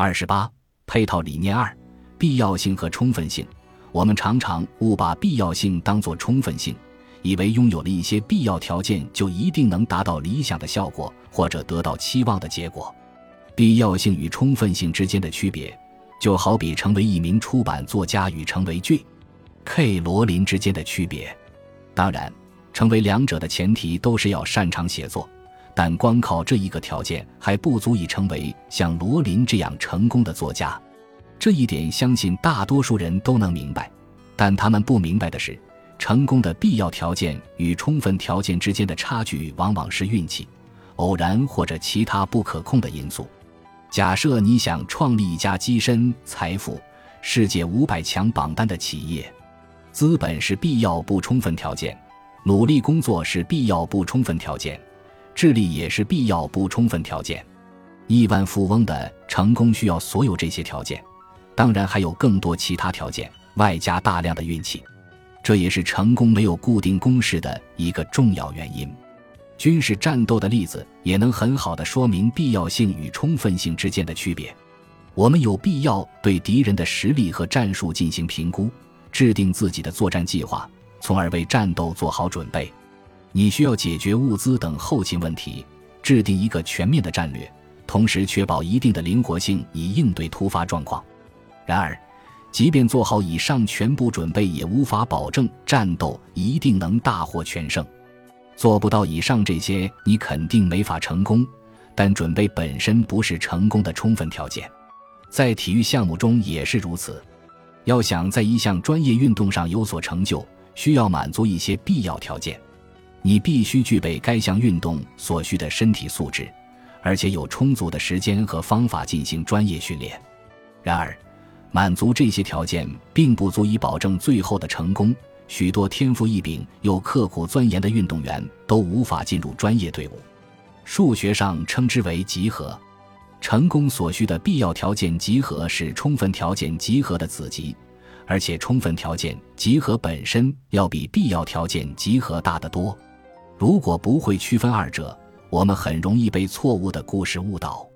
二十八，配套理念二：必要性和充分性。我们常常误把必要性当作充分性，以为拥有了一些必要条件就一定能达到理想的效果或者得到期望的结果。必要性与充分性之间的区别，就好比成为一名出版作家与成为 J.K. 罗琳之间的区别。当然，成为两者的前提都是要擅长写作，但光靠这一个条件还不足以成为像罗琳这样成功的作家。这一点相信大多数人都能明白，但他们不明白的是，成功的必要条件与充分条件之间的差距往往是运气、偶然或者其他不可控的因素。假设你想创立一家跻身财富世界五百强榜单的企业，资本是必要不充分条件，努力工作是必要不充分条件，智力也是必要不充分条件。亿万富翁的成功需要所有这些条件。当然还有更多其他条件，外加大量的运气，这也是成功没有固定公式的一个重要原因。军事战斗的例子也能很好的说明必要性与充分性之间的区别。我们有必要对敌人的实力和战术进行评估，制定自己的作战计划，从而为战斗做好准备。你需要解决物资等后勤问题，制定一个全面的战略，同时确保一定的灵活性以应对突发状况。然而，即便做好以上全部准备，也无法保证战斗一定能大获全胜。做不到以上这些，你肯定没法成功。但准备本身不是成功的充分条件，在体育项目中也是如此。要想在一项专业运动上有所成就，需要满足一些必要条件。你必须具备该项运动所需的身体素质，而且有充足的时间和方法进行专业训练。然而，满足这些条件并不足以保证最后的成功。许多天赋异禀又刻苦钻研的运动员都无法进入专业队伍。数学上称之为集合。成功所需的必要条件集合是充分条件集合的子集，而且充分条件集合本身要比必要条件集合大得多。如果不会区分二者，我们很容易被错误的故事误导。